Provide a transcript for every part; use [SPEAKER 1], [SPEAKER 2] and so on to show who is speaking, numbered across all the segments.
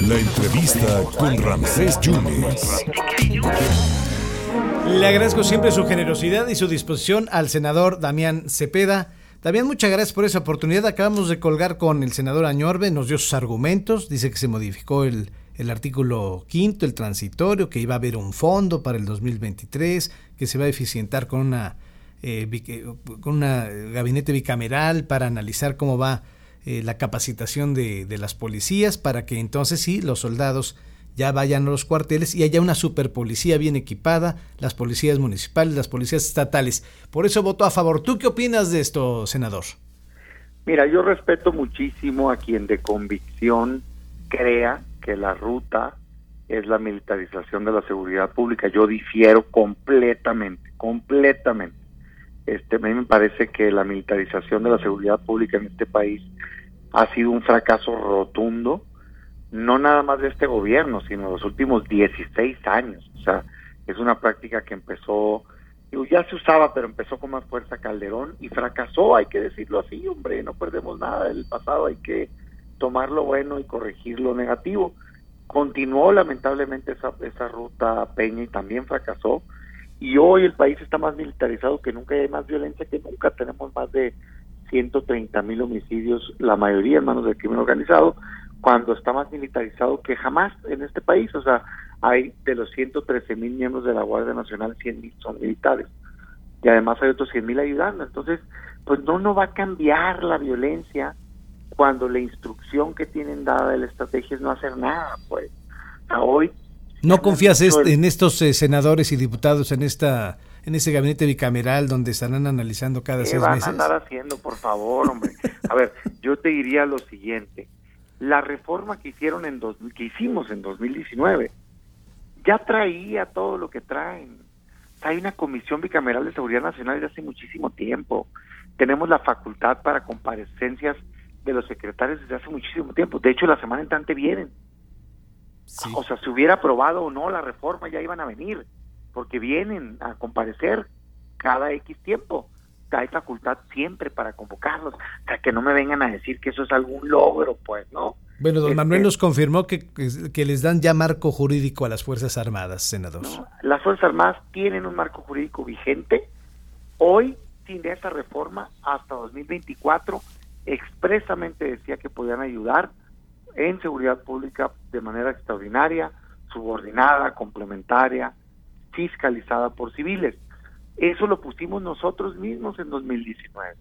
[SPEAKER 1] La entrevista con Ramsés Yunes.
[SPEAKER 2] Le agradezco siempre su generosidad y su disposición al senador Damián Cepeda. Damián, muchas gracias por esa oportunidad. Acabamos de colgar con el senador Añorbe, nos dio sus argumentos, dice que se modificó el, el artículo quinto, el transitorio, que iba a haber un fondo para el 2023, que se va a eficientar con una eh, con una gabinete bicameral para analizar cómo va eh, la capacitación de, de, las policías para que entonces sí los soldados ya vayan a los cuarteles y haya una superpolicía bien equipada, las policías municipales, las policías estatales. Por eso votó a favor. ¿Tú qué opinas de esto, senador?
[SPEAKER 3] Mira, yo respeto muchísimo a quien de convicción crea que la ruta es la militarización de la seguridad pública. Yo difiero completamente, completamente. Este, a mí me parece que la militarización de la seguridad pública en este país ha sido un fracaso rotundo, no nada más de este gobierno, sino los últimos 16 años. O sea, es una práctica que empezó, ya se usaba, pero empezó con más fuerza Calderón y fracasó, hay que decirlo así, hombre, no perdemos nada del pasado, hay que tomar lo bueno y corregir lo negativo. Continuó lamentablemente esa, esa ruta Peña y también fracasó y hoy el país está más militarizado que nunca, hay más violencia que nunca, tenemos más de 130 mil homicidios, la mayoría en manos del crimen organizado, cuando está más militarizado que jamás en este país, o sea, hay de los 113 mil miembros de la Guardia Nacional, 100 mil son militares, y además hay otros 100 mil ayudando, entonces, pues no, no va a cambiar la violencia cuando la instrucción que tienen dada de la estrategia es no hacer nada, pues. O sea, hoy
[SPEAKER 2] ¿No confías en estos eh, senadores y diputados en esta en ese gabinete bicameral donde estarán analizando cada seis
[SPEAKER 3] van
[SPEAKER 2] meses?
[SPEAKER 3] a andar haciendo, por favor, hombre? A ver, yo te diría lo siguiente. La reforma que hicieron en dos, que hicimos en 2019 ya traía todo lo que traen. Hay una comisión bicameral de seguridad nacional desde hace muchísimo tiempo. Tenemos la facultad para comparecencias de los secretarios desde hace muchísimo tiempo. De hecho, la semana entrante vienen. O sea, si hubiera aprobado o no la reforma, ya iban a venir, porque vienen a comparecer cada X tiempo. Hay facultad siempre para convocarlos. O sea, que no me vengan a decir que eso es algún logro, pues, ¿no?
[SPEAKER 2] Bueno, don Manuel nos confirmó que, que, les dan ya marco jurídico a las Fuerzas Armadas, senador.
[SPEAKER 3] las Fuerzas Armadas tienen un marco jurídico vigente. Hoy, sin esa reforma, hasta 2024, expresamente decía que podían ayudar en seguridad pública de manera extraordinaria, subordinada, complementaria, fiscalizada por civiles. Eso lo pusimos nosotros mismos en 2019.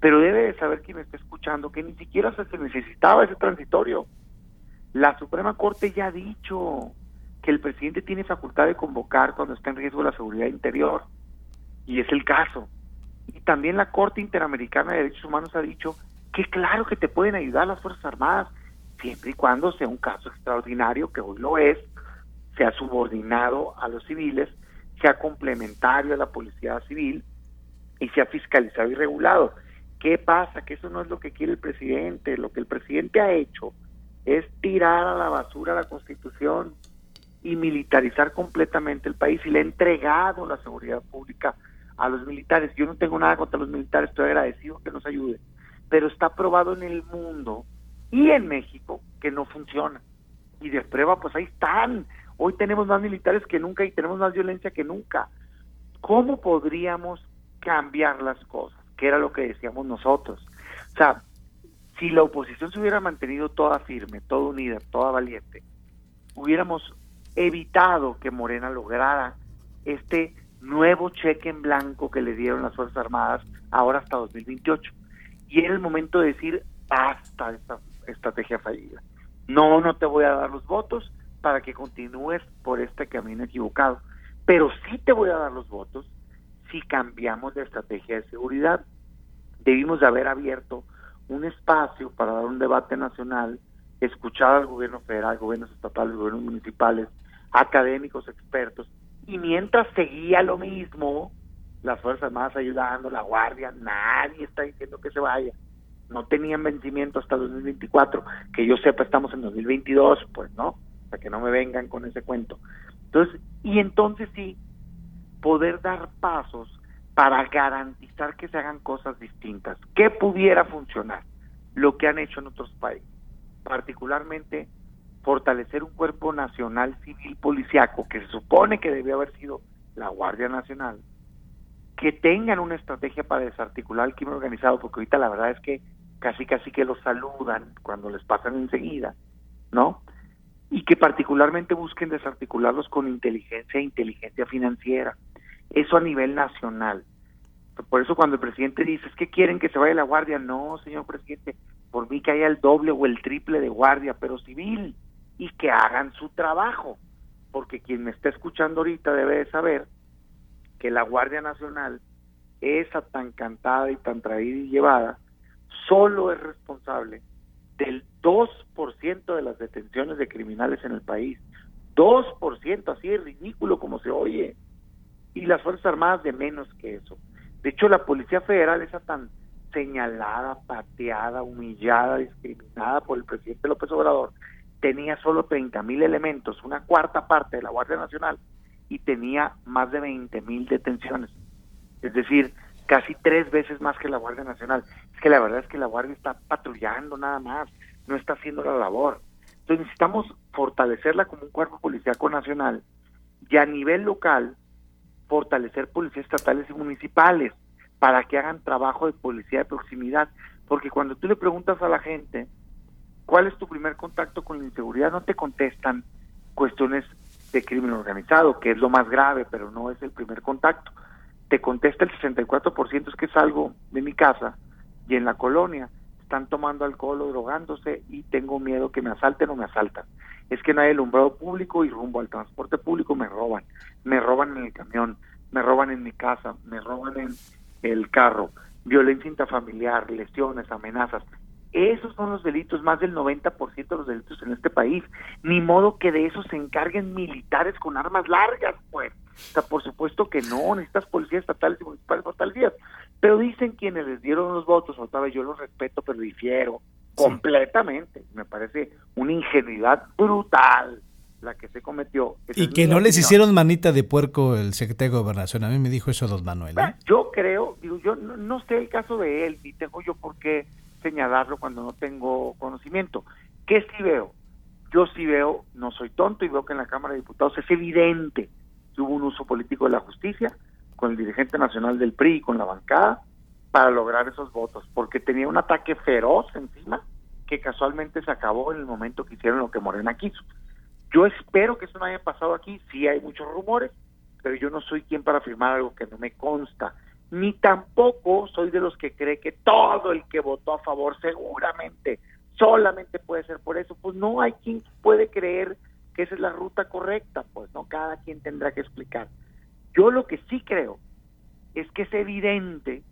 [SPEAKER 3] Pero debe de saber quien está escuchando que ni siquiera se necesitaba ese transitorio. La Suprema Corte ya ha dicho que el presidente tiene facultad de convocar cuando está en riesgo la seguridad interior. Y es el caso. Y también la Corte Interamericana de Derechos Humanos ha dicho que claro que te pueden ayudar las Fuerzas Armadas, siempre y cuando sea un caso extraordinario, que hoy lo es, sea subordinado a los civiles, sea complementario a la policía civil y sea fiscalizado y regulado. ¿Qué pasa? Que eso no es lo que quiere el presidente. Lo que el presidente ha hecho es tirar a la basura la constitución y militarizar completamente el país y le ha entregado la seguridad pública a los militares. Yo no tengo nada contra los militares, estoy agradecido que nos ayuden, pero está probado en el mundo y en México que no funciona. Y de prueba, pues ahí están. Hoy tenemos más militares que nunca y tenemos más violencia que nunca. ¿Cómo podríamos cambiar las cosas? Que era lo que decíamos nosotros. O sea, si la oposición se hubiera mantenido toda firme, toda unida, toda valiente, hubiéramos evitado que Morena lograra este nuevo cheque en blanco que le dieron las Fuerzas Armadas ahora hasta 2028. Y era el momento de decir, basta esta estrategia fallida. No, no te voy a dar los votos para que continúes por este camino equivocado, pero sí te voy a dar los votos si cambiamos de estrategia de seguridad. Debimos de haber abierto un espacio para dar un debate nacional, escuchar al gobierno federal, gobiernos estatales, gobiernos municipales, académicos, expertos, y mientras seguía lo mismo, las Fuerzas Armadas ayudando, la Guardia, nadie está diciendo que se vaya. No tenían vencimiento hasta 2024, que yo sepa estamos en 2022, pues no, para que no me vengan con ese cuento. Entonces, y entonces sí, poder dar pasos para garantizar que se hagan cosas distintas. ¿Qué pudiera funcionar? Lo que han hecho en otros países. particularmente fortalecer un cuerpo nacional civil policiaco que se supone que debió haber sido la Guardia Nacional, que tengan una estrategia para desarticular el crimen organizado, porque ahorita la verdad es que casi casi que los saludan cuando les pasan enseguida, ¿no? Y que particularmente busquen desarticularlos con inteligencia e inteligencia financiera. Eso a nivel nacional. Por eso cuando el presidente dice, es que quieren que se vaya la guardia, no, señor presidente, por mí que haya el doble o el triple de guardia, pero civil, y que hagan su trabajo, porque quien me está escuchando ahorita debe de saber que la Guardia Nacional, esa tan cantada y tan traída y llevada, solo es responsable del 2% de las detenciones de criminales en el país. 2%, así es ridículo como se oye. Y las Fuerzas Armadas de menos que eso. De hecho, la Policía Federal, esa tan señalada, pateada, humillada, discriminada por el presidente López Obrador, tenía solo 30 mil elementos, una cuarta parte de la Guardia Nacional, y tenía más de 20 mil detenciones. Es decir, casi tres veces más que la Guardia Nacional. Es que la verdad es que la Guardia está patrullando nada más, no está haciendo la labor. Entonces necesitamos fortalecerla como un cuerpo policíaco nacional y a nivel local fortalecer policías estatales y municipales para que hagan trabajo de policía de proximidad. Porque cuando tú le preguntas a la gente, ¿cuál es tu primer contacto con la inseguridad? No te contestan cuestiones de crimen organizado, que es lo más grave, pero no es el primer contacto. Te contesta el 64% es que salgo de mi casa y en la colonia están tomando alcohol o drogándose y tengo miedo que me asalten o me asaltan. Es que no hay alumbrado público y rumbo al transporte público me roban. Me roban en el camión, me roban en mi casa, me roban en el carro, violencia intrafamiliar, lesiones, amenazas. Esos son los delitos, más del 90% de los delitos en este país. Ni modo que de eso se encarguen militares con armas largas, pues. O sea, por supuesto que no, necesitas policías estatales y municipales. Pero dicen quienes les dieron los votos, otra vez yo los respeto, pero difiero completamente. Me parece una ingenuidad brutal la que se cometió.
[SPEAKER 2] y que no les hicieron manita de puerco el secretario de Gobernación. A mí me dijo eso don Manuel. ¿eh?
[SPEAKER 3] Yo creo, digo, yo no, no, sé el caso de él, ni tengo yo por qué señalarlo cuando no tengo conocimiento. ¿Qué sí veo? Yo sí veo, no soy tonto y veo que en la Cámara de Diputados es evidente que hubo un uso político de la justicia con el dirigente nacional del PRI y con la bancada para lograr esos votos, porque tenía un ataque feroz encima que casualmente se acabó en el momento que hicieron lo que Morena quiso. Yo espero que eso no haya pasado aquí, sí hay muchos rumores, pero yo no soy quien para afirmar algo que no me consta ni tampoco soy de los que cree que todo el que votó a favor seguramente solamente puede ser por eso. Pues no hay quien puede creer que esa es la ruta correcta, pues no, cada quien tendrá que explicar. Yo lo que sí creo es que es evidente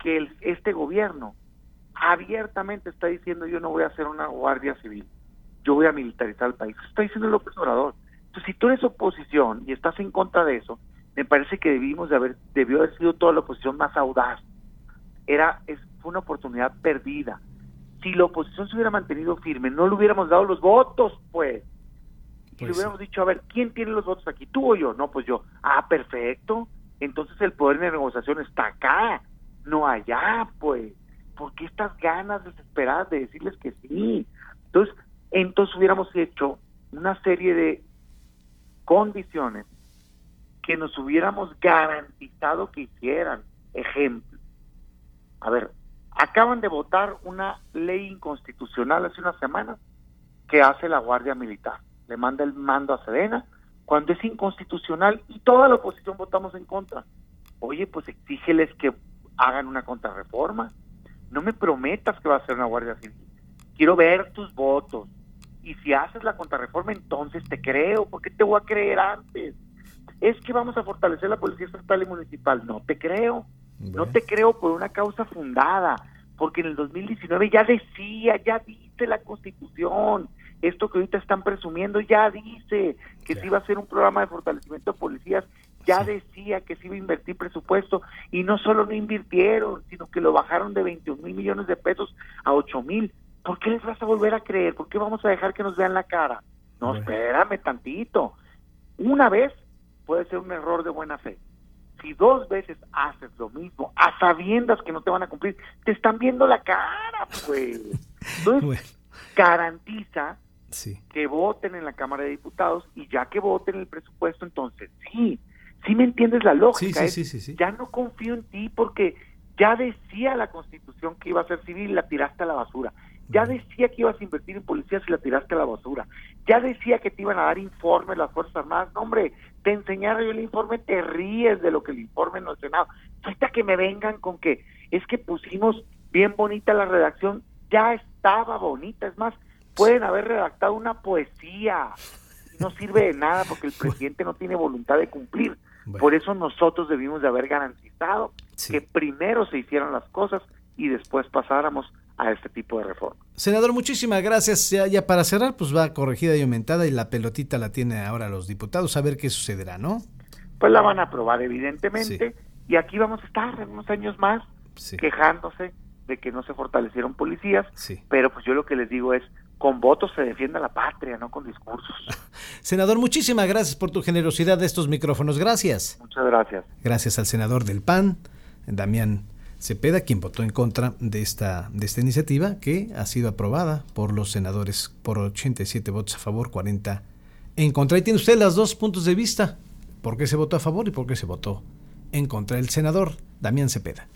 [SPEAKER 3] que el, este gobierno abiertamente está diciendo yo no voy a hacer una guardia civil, yo voy a militarizar el país. Está diciendo López Obrador. Entonces, si tú eres oposición y estás en contra de eso, me parece que debimos de haber, debió haber sido toda la oposición más audaz. Era, es, fue una oportunidad perdida. Si la oposición se hubiera mantenido firme, no le hubiéramos dado los votos, pues. Y le pues hubiéramos dicho, a ver, ¿quién tiene los votos aquí? ¿Tú o yo? No, pues yo. Ah, perfecto. Entonces el poder de negociación está acá, no allá, pues. ¿Por qué estas ganas desesperadas de decirles que sí? Entonces, entonces hubiéramos hecho una serie de condiciones que nos hubiéramos garantizado que hicieran. Ejemplo. A ver, acaban de votar una ley inconstitucional hace unas semanas que hace la Guardia Militar. Le manda el mando a Sedena cuando es inconstitucional y toda la oposición votamos en contra. Oye, pues exígeles que hagan una contrarreforma. No me prometas que va a ser una Guardia Civil. Quiero ver tus votos. Y si haces la contrarreforma, entonces te creo. ¿Por qué te voy a creer antes? es que vamos a fortalecer la policía estatal y municipal. No te creo. No te creo por una causa fundada, porque en el 2019 ya decía, ya dice la Constitución, esto que ahorita están presumiendo ya dice que se iba a hacer un programa de fortalecimiento de policías, ya decía que se iba a invertir presupuesto y no solo no invirtieron, sino que lo bajaron de 21 mil millones de pesos a 8 mil. ¿Por qué les vas a volver a creer? ¿Por qué vamos a dejar que nos vean la cara? No, espérame tantito. Una vez puede ser un error de buena fe. Si dos veces haces lo mismo, a sabiendas que no te van a cumplir, te están viendo la cara, pues. Entonces, garantiza
[SPEAKER 2] Sí.
[SPEAKER 3] que voten en la Cámara de Diputados y ya que voten el presupuesto, entonces sí, sí me entiendes la lógica.
[SPEAKER 2] Sí,
[SPEAKER 3] es,
[SPEAKER 2] sí, sí, sí, sí.
[SPEAKER 3] Ya no confío en ti porque ya decía la Constitución que iba a ser civil y la tiraste a la basura. Ya decía que ibas a invertir en policías y la tiraste a la basura. Ya decía que te iban a dar informes las Fuerzas Armadas. No, hombre, te enseñara yo el informe, te ríes de lo que el informe no Senado. Ahorita que me vengan con que es que pusimos bien bonita la redacción, ya estaba bonita. Es más, pueden haber redactado una poesía. No sirve de nada porque el presidente no tiene voluntad de cumplir.
[SPEAKER 2] Bueno.
[SPEAKER 3] Por eso nosotros debimos de haber garantizado
[SPEAKER 2] Sí.
[SPEAKER 3] que primero se hicieran las cosas y después pasáramos a este tipo de reforma.
[SPEAKER 2] Senador, muchísimas gracias. Ya, ya para cerrar, pues va corregida y aumentada y la pelotita la tiene ahora los diputados. A ver qué sucederá, ¿no?
[SPEAKER 3] Pues la van a aprobar evidentemente y aquí vamos a estar en unos años más
[SPEAKER 2] Sí.
[SPEAKER 3] quejándose de que no se fortalecieron policías,
[SPEAKER 2] Sí.
[SPEAKER 3] pero pues yo lo que les digo es, con votos se defienda la patria, no con discursos.
[SPEAKER 2] Senador, muchísimas gracias por tu generosidad de estos micrófonos. Gracias.
[SPEAKER 3] Muchas gracias.
[SPEAKER 2] Gracias al senador del PAN, Damián Cepeda, quien votó en contra de esta, de esta iniciativa que ha sido aprobada por los senadores por 87 votos a favor, 40 en contra. Y tiene usted los dos puntos de vista. ¿Por qué se votó a favor y por qué se votó en contra? El senador Damián Cepeda.